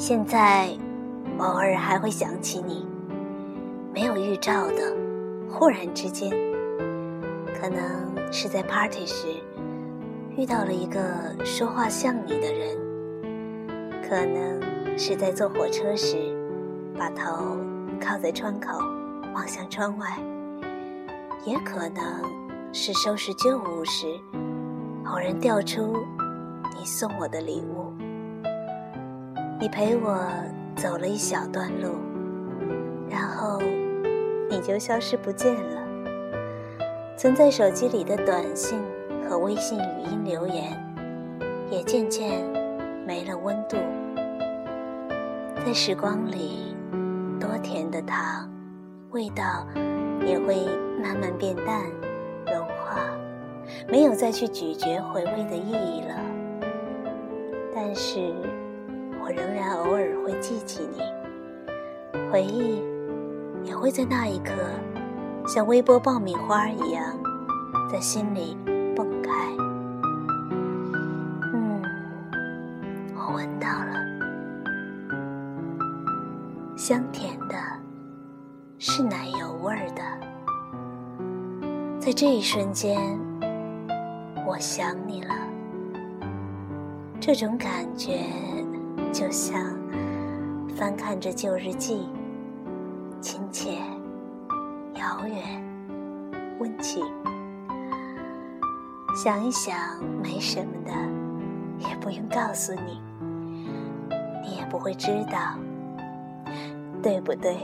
现在偶尔还会想起你，没有预兆的，忽然之间，可能是在 party 时遇到了一个说话像你的人，可能是在坐火车时把头靠在窗口望向窗外，也可能是收拾旧物时偶然掉出你送我的礼物。你陪我走了一小段路，然后你就消失不见了。存在手机里的短信和微信语音留言，也渐渐没了温度。在时光里，多甜的糖，味道也会慢慢变淡、融化，没有再去咀嚼回味的意义了。但是。我仍然偶尔会记起你，回忆也会在那一刻，像微波爆米花一样，在心里蹦开。嗯，我闻到了，香甜的，是奶油味儿的。在这一瞬间，我想你了，这种感觉。就像翻看着旧日记，亲切、遥远、温情。想一想，没什么的，也不用告诉你，你也不会知道，对不对？